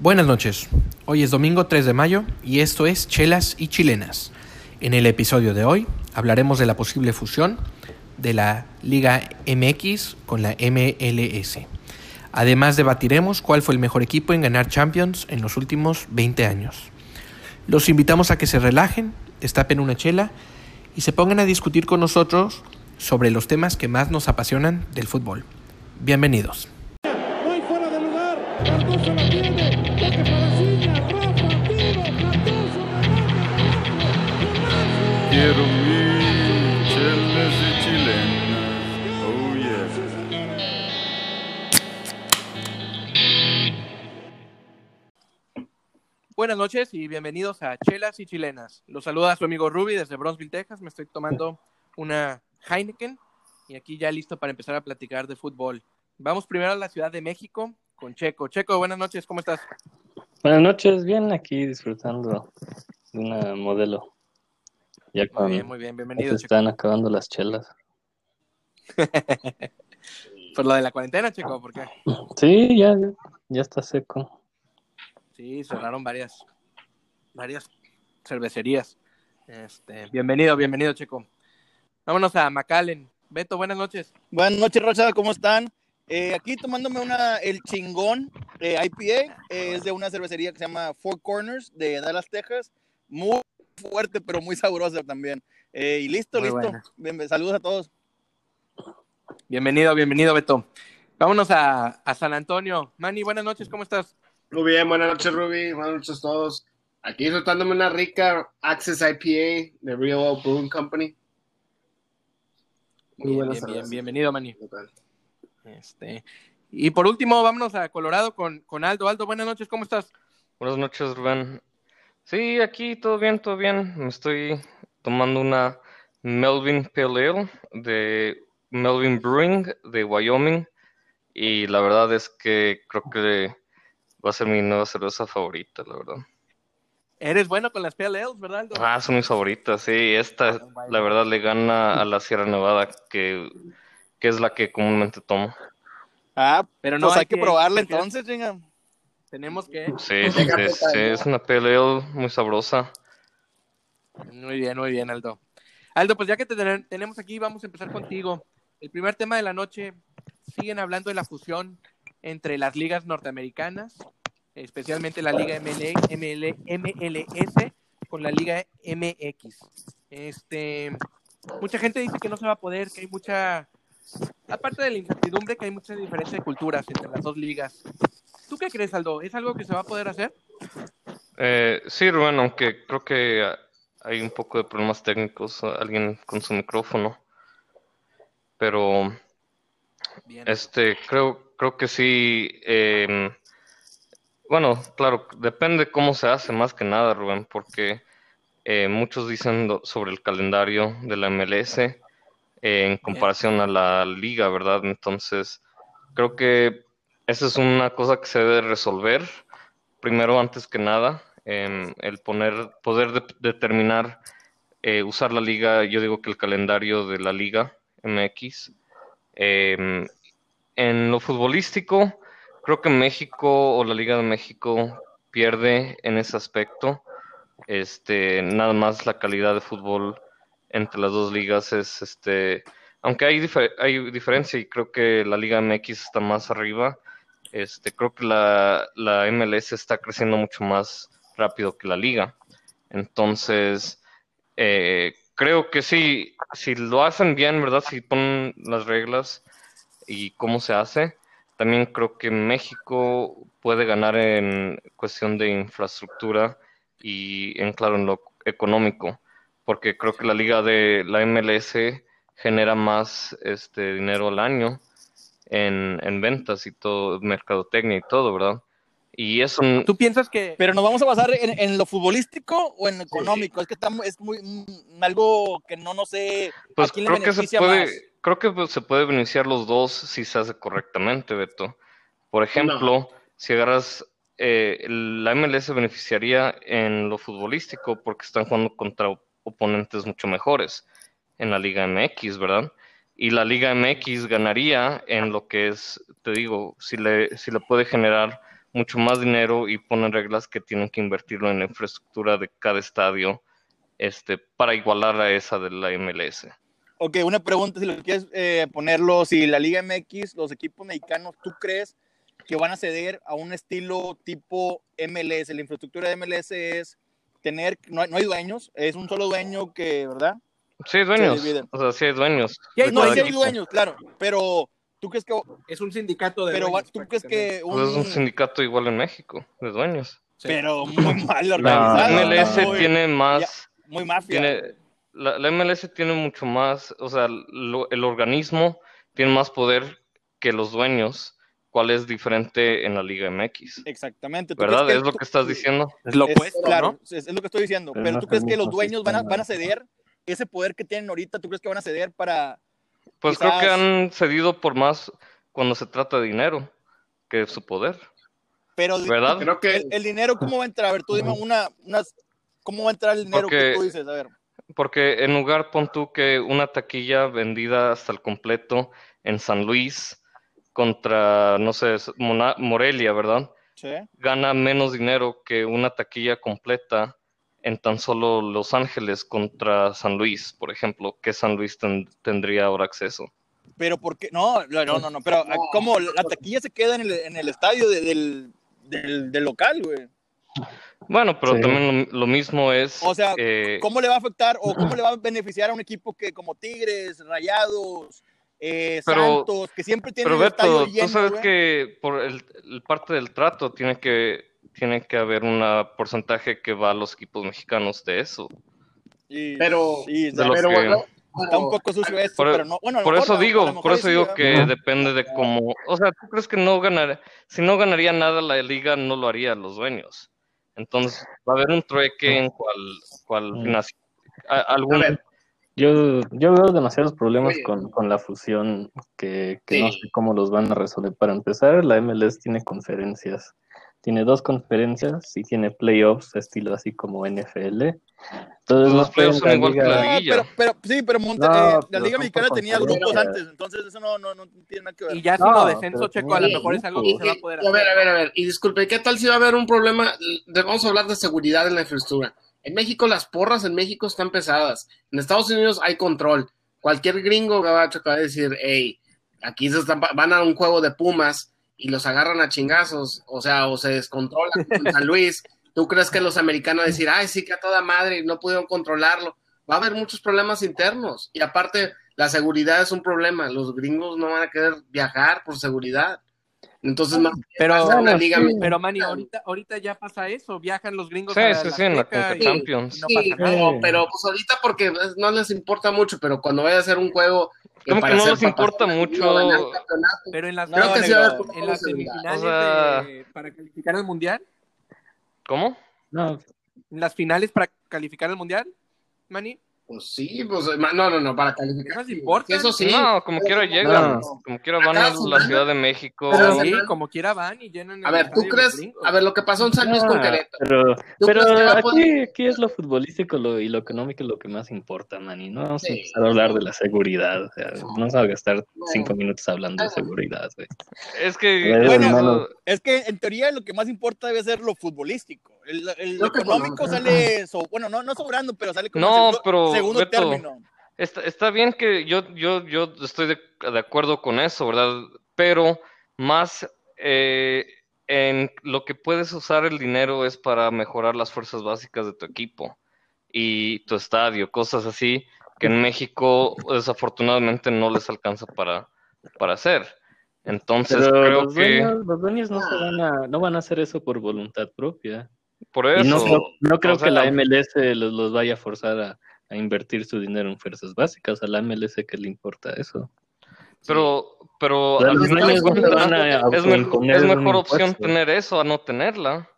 Buenas noches. Hoy es domingo 3 de mayo y esto es Chelas y Chilenas. En el episodio de hoy hablaremos de la posible fusión de la Liga MX con la MLS. Además debatiremos cuál fue el mejor equipo en ganar Champions en los últimos 20 años. Los invitamos a que se relajen, destapen una chela y se pongan a discutir con nosotros sobre los temas que más nos apasionan del fútbol. Bienvenidos. Quiero mi chelas y chilenas. Oh yeah. Buenas noches y bienvenidos a Chelas y Chilenas. Los saluda su amigo Ruby desde Bronzeville, Texas. Me estoy tomando una Heineken y aquí ya listo para empezar a platicar de fútbol. Vamos primero a la Ciudad de México con Checo. Checo, buenas noches, ¿cómo estás? Buenas noches, bien aquí disfrutando de una modelo. Ya Muy bien, muy bien, bienvenido, se están acabando las chelas. Por lo de la cuarentena, Checo, ¿por qué? Sí, ya, ya, ya está seco. Sí, cerraron varias, varias cervecerías. Este, bienvenido, bienvenido, Checo. Vámonos a McAllen. Beto, buenas noches. Buenas noches, Rocha, ¿cómo están? Eh, aquí tomándome una, el chingón eh, IPA, eh, es de una cervecería que se llama Four Corners de Dallas, Texas. Muy fuerte, pero muy sabrosa también. Eh, y listo, Muy listo. Bien, saludos a todos. Bienvenido, bienvenido, Beto. Vámonos a, a San Antonio. Manny, buenas noches, ¿cómo estás? Muy bien, buenas noches, Ruby. Buenas noches a todos. Aquí disfrutándome una rica Access IPA de Real Oil Brewing Company. Muy Bien, buena bien, bien, bienvenido, Manny. Este, y por último, vámonos a Colorado con, con Aldo. Aldo, buenas noches, ¿cómo estás? Buenas noches, Rubén. Sí, aquí todo bien, todo bien. Me estoy tomando una Melvin Pale Ale de Melvin Brewing de Wyoming y la verdad es que creo que va a ser mi nueva cerveza favorita, la verdad. Eres bueno con las Pale Ales, ¿verdad, Aldo? Ah, son mis favoritas, sí. Esta, la verdad, le gana a la Sierra Nevada, que, que es la que comúnmente tomo. Ah, Pero no no hay hay que que- probarla entonces, chinga. Tenemos que... Sí, sí, sí, sí, es una Pale Ale muy sabrosa. Muy bien, muy bien, Aldo. Aldo, pues ya que te ten- tenemos aquí, vamos a empezar contigo. El primer tema de la noche, siguen hablando de la fusión entre las ligas norteamericanas, especialmente la Liga ML, ML, MLS con la Liga MX. Este, mucha gente dice que no se va a poder, que hay mucha, aparte de la incertidumbre, que hay mucha diferencia de culturas entre las dos ligas. ¿Tú qué crees, Aldo? ¿Es algo que se va a poder hacer? Eh, sí, Rubén, aunque creo que ah, hay un poco de problemas técnicos, ah, alguien con su micrófono, pero Bien. este, creo, creo que sí. em, bueno, claro, depende cómo se hace más que nada, Rubén, porque eh, muchos dicen sobre el calendario de la MLS eh, en comparación a la liga, ¿verdad? Entonces, creo que esa es una cosa que se debe resolver primero, antes que nada, em, el poner, poder de- determinar, eh, usar la liga, yo digo que el calendario de la liga MX. Em, en lo futbolístico, creo que México o la Liga de México pierde en ese aspecto. Este, nada más la calidad de fútbol entre las dos ligas es, este, aunque hay, hay diferencia y creo que la Liga MX está más arriba, este, creo que la, la MLS está creciendo mucho más rápido que la liga. Entonces, eh, creo que sí, si lo hacen bien, ¿verdad? Si ponen las reglas y cómo se hace, también creo que México puede ganar en cuestión de infraestructura y en claro en lo económico, porque creo que la liga de la MLS genera más este dinero al año en, en ventas y todo, mercadotecnia y todo, ¿verdad? Y eso ¿Tú piensas que... Pero nos vamos a basar en, en lo futbolístico o en lo económico. Es que estamos, es muy mm, algo que no, no sé Pues a quién le creo que se puede, más. creo que pues, se puede beneficiar los dos si se hace correctamente, Beto. Por ejemplo, si agarras eh, el- la MLS se beneficiaría en lo futbolístico porque están jugando contra oponentes mucho mejores en la Liga MX, ¿verdad? Y la Liga MX ganaría en lo que es, te digo, si le, si le puede generar mucho más dinero y ponen reglas que tienen que invertirlo en la infraestructura de cada estadio este, para igualar a esa de la MLS. Ok, una pregunta, si lo quieres eh, ponerlo, si la Liga MX, los equipos mexicanos, ¿tú crees que van a ceder a un estilo tipo MLS? La infraestructura de MLS es tener, no hay, no hay dueños, es un solo dueño que, ¿verdad? Sí, hay dueños. O sea, sí hay dueños. Sí hay de No, sí hay equipo. dueños, claro, pero ¿tú crees que, Es un sindicato de pero dueños, tú crees que un, Pues es un sindicato igual en México, de dueños. Sí. pero muy mal organizado, La MLS tiene más, muy mafia. tiene, la, la MLS tiene mucho más, o sea, lo- el organismo tiene más poder que los dueños, cuál es diferente en la Liga MX. Exactamente. ¿Tú ¿Verdad? Es lo que estás diciendo. Es lo Es- opuesto, claro, ¿no? es, es lo que estoy diciendo. Pero Pero, tú es crees que los dueños van a, van a ceder ese poder que tienen ahorita, ¿tú crees que van a ceder para... Pues creo que han cedido por más cuando se trata de dinero que su poder, Pero ¿verdad? Creo que el, el dinero, ¿cómo va a entrar? A ver, tú dime una, unas, ¿cómo va a entrar el dinero Porque- que tú dices? A ver, Porque en lugar, pon tú que una taquilla vendida hasta el completo en San Luis contra, no sé, Mona- Morelia, ¿verdad? ¿sí? Gana menos dinero que una taquilla completa en tan solo Los Ángeles contra San Luis, por ejemplo, que San Luis ten- tendría ahora acceso. Pero ¿por qué? No, no, no, no, pero ¿cómo? La taquilla se queda en el, en el estadio de- del, del, del local, güey. Bueno, pero Sí. también lo, lo mismo es... O sea, eh, ¿Cómo le va a afectar o cómo le va a beneficiar a un equipo que como Tigres, Rayados, eh, Pero- Santos, que siempre tienen Pero el estadio Beto, lleno, tú sabes güey? que por el, el parte del trato tiene que, tiene que haber un porcentaje que va a los equipos mexicanos de eso. Y- Pero- sí, de lo pero que- bueno, está un poco sucio eso, Por- pero no, bueno, Por eso digo, por eso digo que depende de cómo, o sea, ¿tú crees que no ganar, si no ganaría nada la liga no lo haría los dueños? Entonces va a haber un trueque en cual, cual Mm. financia- a- algún, A ver. Yo, yo veo demasiados problemas con, con la fusión que, que no sé cómo los van a resolver. Para empezar, la MLS tiene conferencias. Tiene dos conferencias y tiene playoffs, estilo así como NFL. Entonces, Los no playoffs son igual que la liga- liga. Liguilla. pero, pero sí, pero Monte- No, eh, la Liga Mexicana tenía grupos antes, entonces eso no, no, no tiene nada que ver. Y ya No, sin lo descenso, Checo, a lo mejor es algo que Y- se va a poder y a ver, hacer. a ver, a ver. Y disculpe, ¿qué tal si va a haber un problema? Vamos a hablar de seguridad en la infraestructura. En México, las porras en México están pesadas. En Estados Unidos hay control. Cualquier gringo gabacho que va a decir, hey, aquí se están, van a un juego de Pumas y los agarran a chingazos, o sea, o se descontrolan en San Luis. ¿Tú crees que los americanos van a decir, ay, sí que a toda madre no pudieron controlarlo? Va a haber muchos problemas internos. Y aparte, la seguridad es un problema. Los gringos no van a querer viajar por seguridad. Entonces, más Pero, pasa en la liga sí. mexicana. pero Manny, ahorita, ahorita ya pasa eso. Viajan los gringos Sí, a sí, la sí, en la Conca y- Champions. y no Sí, pasa nada. no, pero pues ahorita porque no les importa mucho, pero cuando vaya a ser un juego Como que no les importa mucho. Pero en las, No, creo que sí va a haber negro, problemas en las semifinales O sea- de- para calificar al mundial, ¿Cómo? No, en las finales para calificar al mundial, Manny, Pues sí, pues no, no, no, para calificar. ¿Esas importan? Eso sí. No, como quiera llegan, No. como quiera van a la Ciudad de México. Cada sí, como quiera van y llenan el A ver, ¿tú crees? A ver, lo que pasó en San Luis con Ah, Querétaro. Pero, ¿Tú pero aquí, poder- aquí es lo futbolístico lo- y lo económico lo que más importa, Manny. No vamos Sí. a empezar a hablar de la seguridad. O sea, no vamos a gastar No. cinco minutos hablando de seguridad, güey. Es que Bueno, no. Es que en teoría lo que más importa debe ser lo futbolístico. El, que económico sale, so- bueno, no, no sobrando, pero sale como No, segundo, pero, segundo Beto, término. Está, está bien que yo, yo, yo estoy de, de acuerdo con eso, ¿verdad? Pero más eh, en lo que puedes usar el dinero es para mejorar las fuerzas básicas de tu equipo y tu estadio, cosas así que en México desafortunadamente no les alcanza para, para hacer. Entonces Pero creo los que dueños, los dueños no, se van a, no van a hacer eso por voluntad propia. Por Y no eso, creo, no creo o sea, que la MLS los, los vaya a forzar a, a invertir su dinero en fuerzas básicas. A la MLS que le importa eso. pero, pero O sea, los van a es, mejor, es mejor opción tener eso a no tenerla.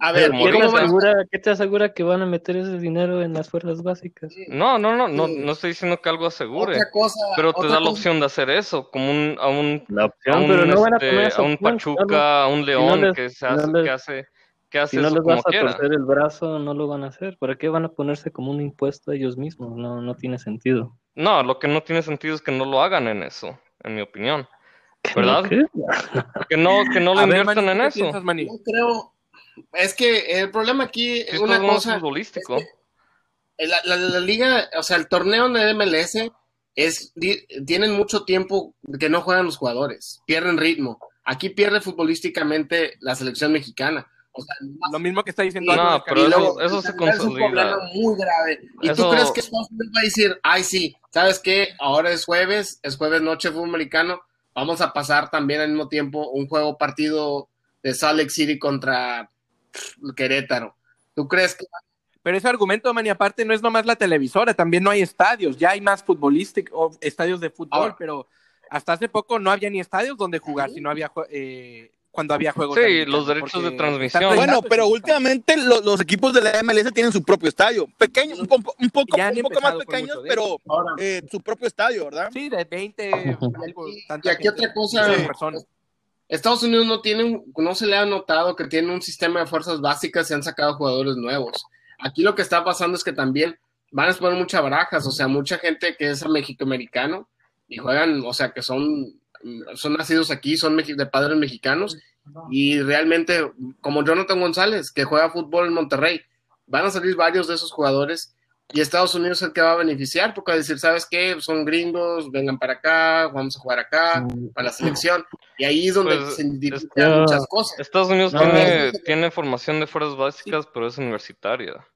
A ver, ¿Qué te, ¿cómo va- asegura, ¿Qué te asegura que van a meter ese dinero en las fuerzas básicas? No, no, no, no, no estoy diciendo que algo asegure, Otra cosa, pero te otra da la opción de hacer eso, como un, a un, La a un, pero no van a este, poner a un Pachuca, a un León les- que se no les- que hace, que hace Si no les vas a quiera. torcer el brazo, no lo van a hacer. ¿Para qué van a ponerse como un impuesto a ellos mismos? No, no tiene sentido. No, lo que no tiene sentido es que no lo hagan en eso, en mi opinión. ¿Verdad? Que no, que no le A ver, inviertan en ¿qué eso. piensas, creo, es que el problema aquí es una es cosa, futbolístico. la, la- la liga, o sea, el torneo de MLS es, di- tienen mucho tiempo que no juegan los jugadores, pierden ritmo. Aquí pierde futbolísticamente la selección mexicana. O sea, Lo mismo que está diciendo No, Álvaro pero y eso- se es un consolida. problema muy grave. ¿Y Eso- tú crees que Estados Unidos va a decir, ay, sí, ¿sabes qué? Ahora es jueves, es jueves noche fútbol americano, vamos a pasar también al mismo tiempo un juego partido de Salt Lake City contra Querétaro. ¿Tú crees que Pero ese argumento, Manny, aparte no es nomás la televisora, también no hay estadios, ya hay más futbolísticos, estadios de fútbol, Ahora. pero hasta hace poco no había ni estadios donde jugar, sino había jue- eh, cuando había juegos. Sí, los derechos porque de transmisión. Bueno, pero últimamente lo- los equipos de la MLS tienen su propio estadio. Pequeño, un, poco- un poco, un más pequeños, pero eh, su propio estadio, ¿verdad? Sí, de 20 y algo. Y- tanta y aquí gente, otra cosa, 100 personas. Estados Unidos no tiene, no se le ha notado que tiene un sistema de fuerzas básicas y han sacado jugadores nuevos. Aquí lo que está pasando es que también van a exponer muchas barajas, o sea, mucha gente que es mexicoamericano y juegan, o sea, que son, son nacidos aquí, son de padres mexicanos y realmente, como Jonathan González, que juega fútbol en Monterrey, van a salir varios de esos jugadores y Estados Unidos es el que va a beneficiar porque va a decir, ¿sabes qué? Son gringos, vengan para acá, vamos a jugar acá, para la selección. Y ahí es donde Pues, se indican ya- muchas cosas. Estados Unidos No, tiene, no. tiene formación de fuerzas básicas, pero es universitaria.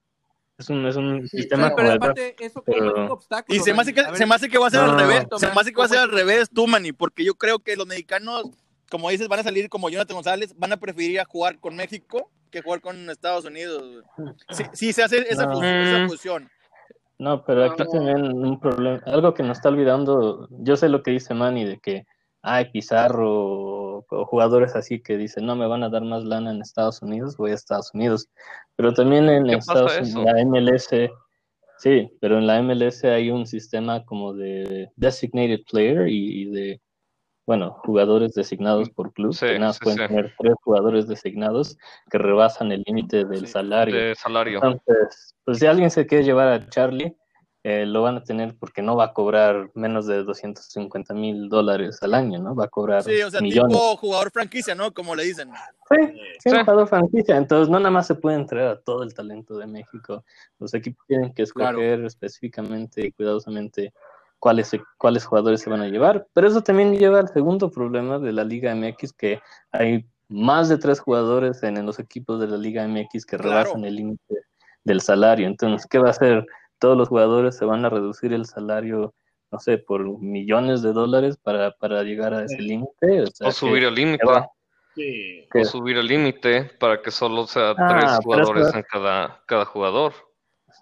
Es un, es un sistema Sí, como pero el draft. aparte, eso como pero- es un obstáculo. Y se me hace que, se me hace que va a ser No. al revés. Se me hace que va a ser ¿cómo al revés tú, Manny, porque yo creo que los mexicanos, como dices, van a salir como Jonathan González, van a preferir ir a jugar con México que jugar con Estados Unidos. Sí, sí se hace esa, No. fus- esa Mm. fusión. No, pero aquí No. también un problema, algo que nos está olvidando, yo sé lo que dice Manny de que hay Pizarro o, o jugadores así que dicen, no me van a dar más lana en Estados Unidos, voy a Estados Unidos. Pero también en ¿Qué pasa Estados? Unidos, la MLS, sí, pero en la MLS hay un sistema como de designated player y, y de, bueno, jugadores designados por club, Sí, que nada sí, pueden sí. tener tres jugadores designados que rebasan el límite del salario. De salario. Entonces, pues si alguien se quiere llevar a Charlie, eh, lo van a tener porque no va a cobrar menos de 250 mil dólares al año, ¿no? Va a cobrar Sí, o sea, millones. tipo jugador franquicia, ¿no? Como le dicen. Sí, sí, jugador franquicia. Entonces, no nada más se puede entregar a todo el talento de México. Los equipos tienen que escoger específicamente y cuidadosamente cuáles, cuáles jugadores se van a llevar. Pero eso también lleva al segundo problema de la Liga MX, que hay más de tres jugadores en, en los equipos de la Liga MX que Claro. rebasan el límite del salario. Entonces, ¿qué va a hacer? Todos los jugadores se van a reducir el salario, no sé, por millones de dólares para, para llegar a ese límite. O, sea, O subir que- el límite. Sí. O subir el límite para que solo sea Ah, tres jugadores en cada, cada jugador.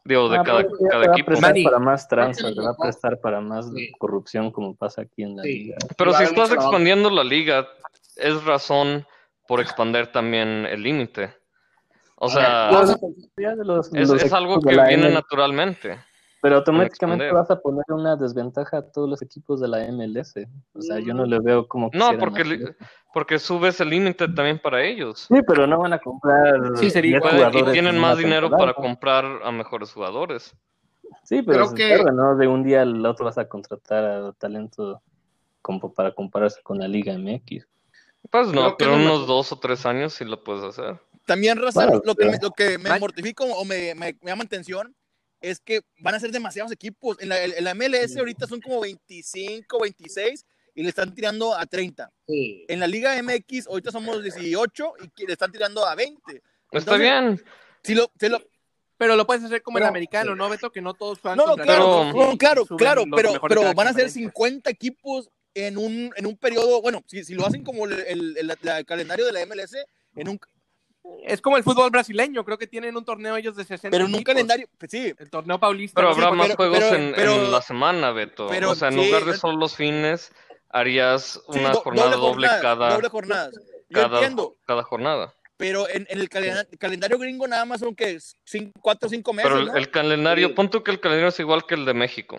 Digo, de Ah, cada, ya cada te va a equipo. prestar para más tranza, te va a prestar para más Sí. corrupción como pasa aquí en la Sí. liga. Pero si estás expandiendo la liga, es razón por expander también el límite. O sea, de los- es, los es algo que viene naturalmente. Pero automáticamente vas a poner una desventaja a todos los equipos de la MLS. O sea, yo no le veo como No, quisieran porque, li- porque subes el límite también para ellos. Sí, pero no van a comprar Sí, sería 10 igual. Pueden- y tienen en más dinero para comprar a mejores jugadores. Sí, pero Creo se que- ¿no? De un día al otro vas a contratar a talento como para compararse con la Liga MX. Pues no, Creo que pero unos dos o tres años sí lo puedes hacer. También, Raza, Bueno, lo, que lo que me Man- mortifica o me, me, me llama atención es que van a ser demasiados equipos. En la, en la MLS ahorita son como 25, 26 y le están tirando a 30. Sí. En la Liga MX ahorita somos 18 y le están tirando a 20. Está Entonces, bien. Si lo, si lo- Pero lo puedes hacer como el Pero- americano, ¿no, Beto? Que no todos juegan no, no, claro, Pero- no, claro, claro, pero, pero van a ser conferencia. 50 equipos en un, en un periodo, bueno, si, si lo hacen como el, el- el- el calendario de la MLS, en un, Es como el fútbol brasileño, creo que tienen un torneo ellos de 60 pero en un calendario, pues sí, El torneo paulista. Pero no habrá más pero- juegos pero- en, pero- en la semana, Beto. pero o sea, en sí, lugar de es- solo los fines, harías una jornada doble, jornada, cada, doble jornada. Yo cada, entiendo, cada jornada. pero en, en el calena- calendario gringo nada más son que 4 o 5 meses, Pero el, ¿no? el calendario, Sí. pon tú que el calendario es igual que el de México.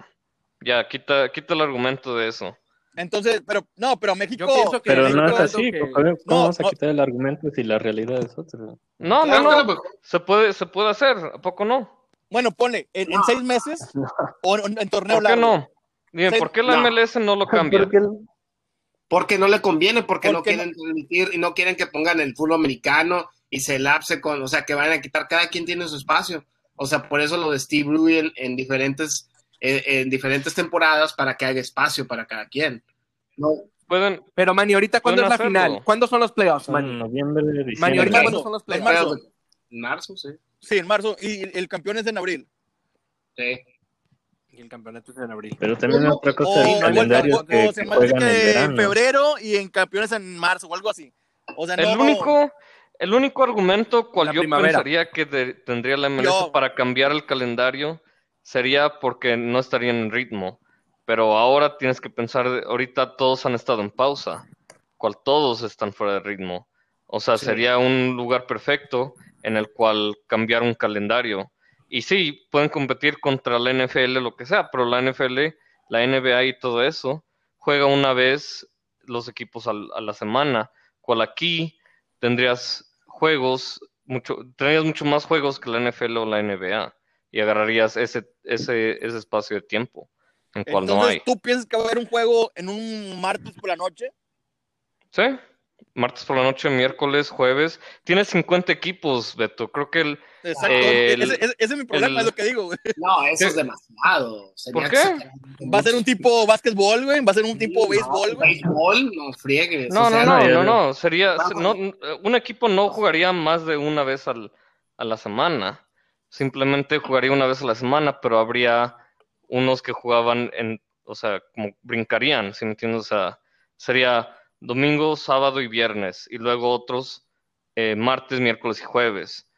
Ya, quita, quita el argumento de eso. Entonces, pero no, pero México, Yo pienso que Pero México no es así, que- ¿cómo No, vamos a no. quitar el argumento si la realidad es otra? No, no, no. mejor- Se puede, se puede hacer, ¿a poco no? bueno, ponle, en, en seis meses o en, en torneo ¿Por qué largo. no? Dime, Seis- ¿por qué la no. MLS no lo cambia? Porque el- Porque no le conviene, porque, no quieren transmitir y no quieren que pongan el fútbol americano y se lapse con, o sea, que vayan a quitar, cada quien tiene su espacio. O sea, por eso lo de Steve en, en diferentes, eh, en diferentes temporadas para que haya espacio para cada quien. No, Pueden, Pero, Manny, ¿ahorita cuándo es la hacerlo. final? ¿Cuándo son los playoffs, Manny? noviembre, Manny, diciembre. ¿ahorita marzo. cuándo son los En playoffs? marzo. en marzo, sí. Sí, en marzo. Y el campeón es en abril. sí. Y el campeonato es en abril. Pero también No, otra cosa del calendario que, se que en que en verano. febrero y en campeones en marzo o algo así. O sea, no. El único, el único argumento cual La yo primavera. pensaría que de- tendría la MLS Yo- para cambiar el calendario sería porque no estarían en ritmo. Pero ahora tienes que pensar, ahorita todos han estado en pausa, cual todos están fuera de ritmo. O sea, sería un lugar perfecto en el cual cambiar un calendario. Y sí, pueden competir contra la NFL, lo que sea, pero la NFL, la NBA y todo eso, juega una vez los equipos a la semana, cual aquí tendrías juegos, mucho, tendrías mucho más juegos que la NFL o la NBA y agarrarías ese, ese, ese espacio de tiempo en cual no Entonces, hay. ¿tú piensas que va a haber un juego en un martes por la noche? ¿Sí? Martes por la noche, miércoles, jueves. Tienes 50 equipos, Beto. Creo que el... Exacto. El- ese, ese- ese es mi problema, el- es lo que digo, güey. No, eso ¿Qué? es demasiado. Sería ¿Por qué? Va a ser un tipo básquetbol, güey. Va a ser un tipo No, béisbol, güey. Béisbol, no friegues. No, o sea, no, no, no, no. Sería... No, un equipo no jugaría más de una vez al, a la semana. Simplemente jugaría una vez a la semana, pero habría unos que jugaban en... O sea, como brincarían, si me entiendes? O sea, sería domingo, sábado y viernes. Y luego otros eh, martes, miércoles y jueves.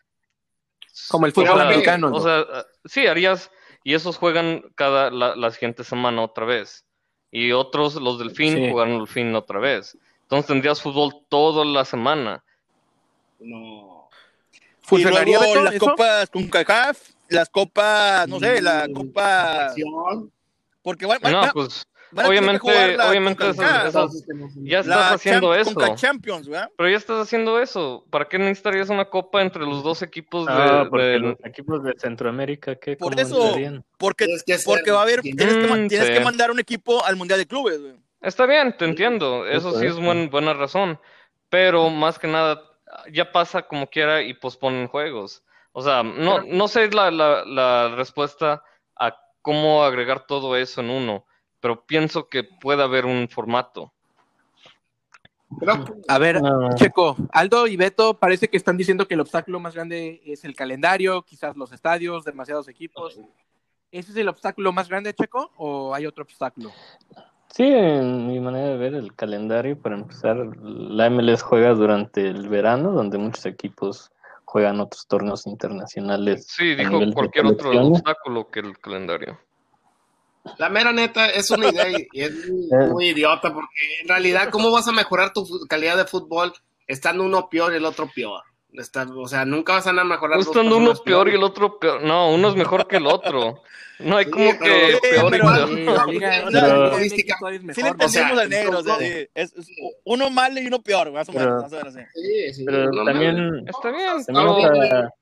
Como el O fútbol sea, americano. ¿no? O sea, sí, harías, y esos juegan cada la, la siguiente semana otra vez. Y otros, los del fin, Sí. jugaron el fin otra vez. Entonces tendrías fútbol toda la semana. No. ¿Funcionaría, y luego Beto, las eso? copas con CACAF, las copas, no sé, la Mm, copa. Porque van, van- No, van- pues, van a tener que obviamente, jugar obviamente CONCACAF, esas- esas- ya estás la haciendo eso. Conca Champions, ¿verdad? Pero ya estás haciendo eso. ¿Para qué necesitarías una copa entre los dos equipos de, Ah, de- los equipos de Centroamérica, ¿qué? Por ¿Cómo eso, porque, Tienes que hacer- porque va a haber, tienes, que, Mm, tienes sí. que mandar un equipo al Mundial de Clubes, güey. Está bien, te entiendo. Eso sí es buen- buena razón. Pero más que nada, ya pasa como quiera y posponen juegos. O sea, no, no sé la, la, la respuesta a cómo agregar todo eso en uno, pero pienso que puede haber un formato. Creo que- A ver, No. Checo, Aldo y Beto parece que están diciendo que el obstáculo más grande es el calendario, quizás los estadios, demasiados equipos. ¿Ese es el obstáculo más grande, Checo, o hay otro obstáculo? Sí, en mi manera de ver el calendario, para empezar, la MLS juega durante el verano, donde muchos equipos juegan otros torneos internacionales. Sí, dijo cualquier otro obstáculo que el calendario. La mera neta es una idea y es muy, Eh. muy idiota porque en realidad, ¿cómo vas a mejorar tu calidad de fútbol estando uno peor y el otro peor? Está- o sea, nunca vas a mejorar. Estando uno personas peor y el otro peor. No, uno es mejor que el otro. No hay Sí, como pero- que peor y peor. Sí, le entendemos al negro, uno malo y uno peor, más o menos. Pero- más o menos así. Sí, sí, Pero no también. Está bien, pero otra,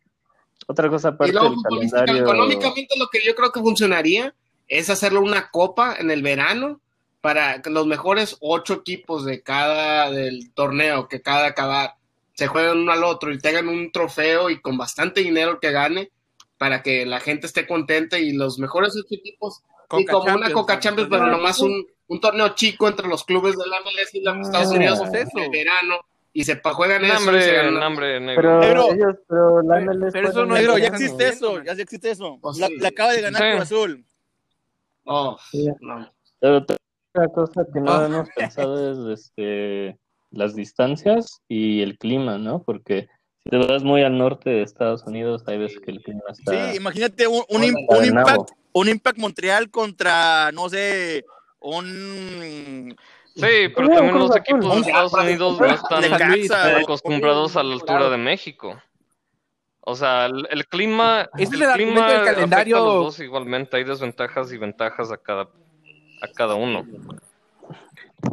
otra cosa Y aparte luego, del calendario. económicamente, lo que yo creo que funcionaría es hacerlo una copa en el verano para los mejores ocho equipos de cada del torneo que cada acabar se jueguen uno al otro y tengan un trofeo y con bastante dinero que gane para que la gente esté contenta y los mejores ocho equipos y Conca como una Champions, Coca ¿no? Champions, pero nomás un, un torneo chico entre los clubes de la MLS y los Estados Unidos eso. en el verano y se juegan eso y se ganan- no, hombre, negro. Pero, Negro. ellos, pero la Pero- MLS pero eso no es Negro, ya existe eso, ya existe eso. Pues La, sí. la acaba de ganar Sí. Cruz Azul. Oh, Sí. no. Pero otra cosa que no Ah. hemos pensado es este, las distancias y el clima, ¿no? Porque si te vas muy al norte de Estados Unidos, hay veces que el clima está... Sí, imagínate un, un, un impact, un impact Montreal contra, no sé, un Sí, pero también los equipos de Estados Unidos no están acostumbrados a la altura de México. O sea, el, el clima, es el el clima del afecta calendario. a los dos igualmente. Hay desventajas y ventajas a cada, a cada uno.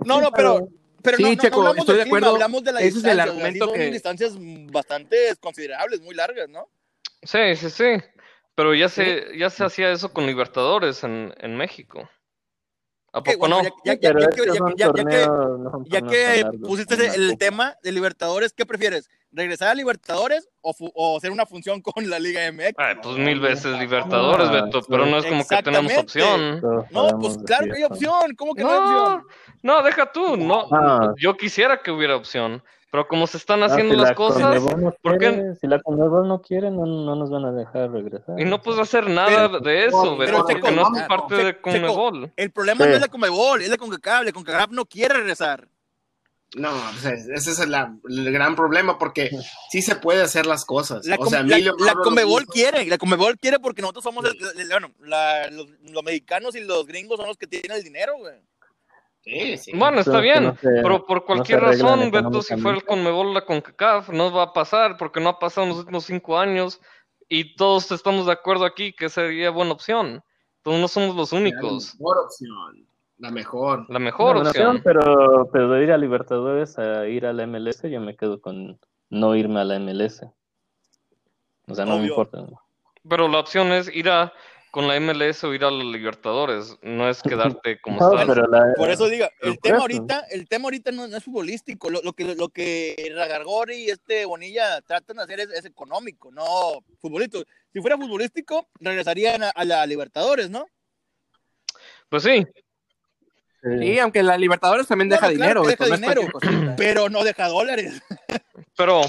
No, no, pero, pero Sí, no, no, no Checo, hablamos estoy del de clima, acuerdo. hablamos de la Ese es el distancia, o sea, argumento que- distancias bastante considerables, muy largas, ¿no? Sí, sí, sí. Pero ya se, ya se hacía eso con Libertadores en, en México. ¿A poco bueno, no? ya, ya- ya- Pero ya es que- no pusiste el tema de Libertadores, ¿qué prefieres? ¿Regresar a Libertadores o, o hacer una función con la Liga MX? Ay, pues mil veces Libertadores, Ah, Beto, pero no es como que tenemos opción. No, pues claro que hay opción. ¿Cómo que no, hay No, opción? no, deja tú, no. Ah. Yo quisiera que hubiera opción, pero como se están Ah, haciendo si las la cosas, Conmebol no ¿por qué? quiere, Si la Conmebol no quiere, no, no nos van a dejar regresar. Y no puedes hacer nada Pero- de eso, pero Beto, porque no es Checo, parte de Conmebol. El problema Sí. no es la Comebol, es la CONCACAF. La CONCACAF no quiere regresar. No, pues, ese es el, el gran problema porque sí se puede hacer las cosas. La, o sea, la- la quiere, la Conmebol quiere porque nosotros somos, el, el- bueno, la- los, los mexicanos y los gringos son los que tienen el dinero, güey. Sí, sí. Bueno, está bien, no se- pero por no cualquier arreglan razón, Beto, si fuera el. Conmebol o la CONCACAF, no va a pasar porque no ha pasado en los últimos cinco años y todos estamos de acuerdo aquí que sería buena opción. Entonces no somos los únicos. mejor opción. La mejor. La mejor opción. pero, pero de ir a Libertadores a ir a la MLS, yo me quedo con no irme a la MLS. O sea, no me importa. Pero la opción es ir a con la MLS o ir a los Libertadores, no es quedarte como No, estás. la- Por eso diga, el tema ahorita, el tema ahorita no, no es futbolístico, lo, lo que lo que Ragargori y este Bonilla tratan de hacer es, es económico, no futbolístico. Si fuera futbolístico, regresarían a, a la Libertadores, ¿no? Pues sí, Sí. Sí, aunque la Libertadores también deja Bueno, claro dinero, deja no es dinero. Pero no deja dólares. pero,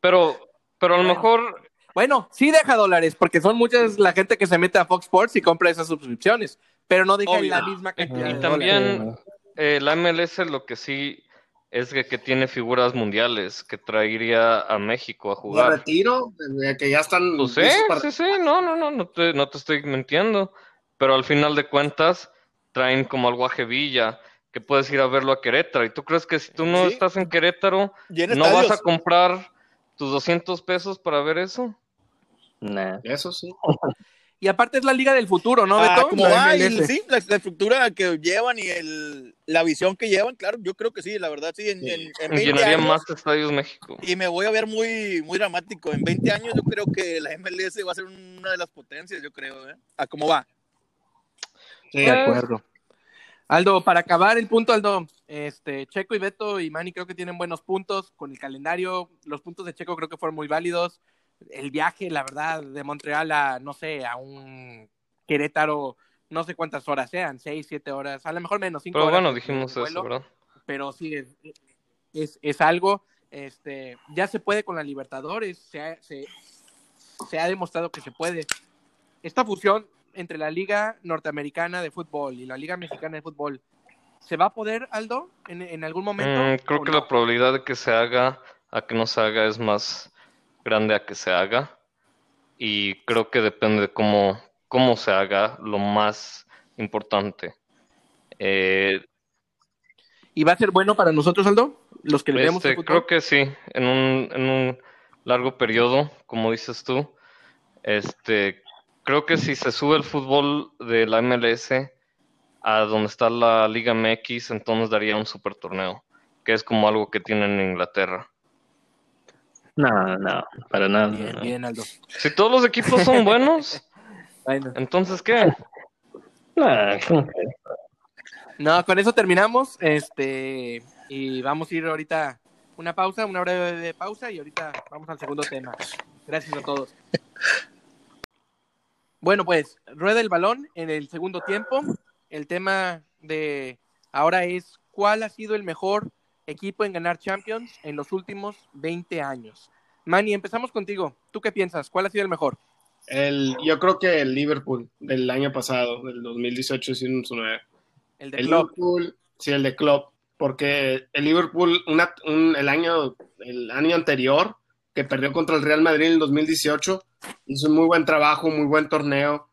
pero, pero a lo mejor Bueno, sí deja dólares, porque son muchas la gente que se mete a Fox Sports y compra esas suscripciones, pero no deja Obvio. la misma Y- cantidad y de también- dólares. eh, la MLS lo que sí es que, que tiene figuras mundiales que traería a México a De jugar. retiro, de que ya están. Pues sí, sí, sí, no, no, no, no te, no te estoy mintiendo. Pero al final de cuentas, traen como al Guaje Villa, que puedes ir a verlo a Querétaro. ¿Y tú crees que si tú no Sí. estás en Querétaro, no vas a comprar tus 200 pesos para ver eso? Nah. Eso sí. Y aparte es la liga del futuro, ¿no, Ah, como La va, el- sí, la, la estructura que llevan y el, la visión que llevan, claro, yo creo que sí, la verdad, sí, en, en, en 20 Llenaría años, más estadios México. y me voy a ver muy, muy dramático, en 20 años yo creo que la MLS va a ser una de las potencias, yo creo, ¿eh? A cómo va. Sí. De acuerdo. Aldo, para acabar el punto, Aldo, este, Checo y Beto y Manny creo que tienen buenos puntos con el calendario. Los puntos de Checo creo que fueron muy válidos. El viaje, la verdad, de Montreal a, no sé, a un Querétaro, no sé cuántas horas sean, seis, siete horas, a lo mejor menos, cinco Pero horas. bueno, de- de dijimos vuelo, eso, ¿verdad? Pero sí, es, es, es algo. Este, ya se puede con la Libertadores, se ha, se, se ha demostrado que se puede. Esta fusión entre la Liga Norteamericana de Fútbol y la Liga Mexicana de Fútbol, ¿se va a poder, Aldo, en, en algún momento? Mm, creo que no? la probabilidad de que se haga a que no se haga es más grande a que se haga. Y creo que depende de cómo, cómo se haga lo más importante. Eh, ¿Y va a ser bueno para nosotros, Aldo? Los que le este, el fútbol. creo que sí, en un, en un largo periodo, como dices tú. Este, creo que si se sube el fútbol de la MLS a donde está la Liga MX, entonces daría un super torneo, que es como algo que tienen en Inglaterra. No, no, para nada. Bien, no. bien, Aldo. Si todos los equipos son buenos, Bueno. entonces ¿qué? No, con eso terminamos. Este, y vamos a ir ahorita una pausa, una breve de pausa, y ahorita vamos al segundo tema. Gracias a todos. Bueno, pues, rueda el balón en el segundo tiempo. El tema de ahora es cuál ha sido el mejor equipo en ganar Champions en los últimos 20 años. Manny, empezamos contigo. ¿Tú qué piensas? ¿Cuál ha sido el mejor? El, yo creo que el Liverpool del año pasado, del 2018-19. El de El Klopp. Liverpool, sí, el de Klopp, porque el Liverpool una- un- el, año, el año anterior, que perdió contra el Real Madrid en el 2018, hizo un muy buen trabajo, muy buen torneo.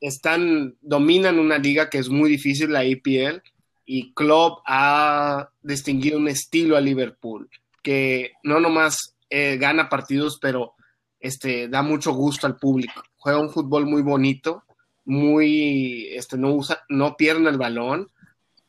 Están, dominan una liga que es muy difícil, la EPL, y Klopp ha distinguido un estilo a Liverpool, que no nomás eh, gana partidos, pero este, da mucho gusto al público. Juega un fútbol muy bonito, muy, este, no usa, no pierden el balón,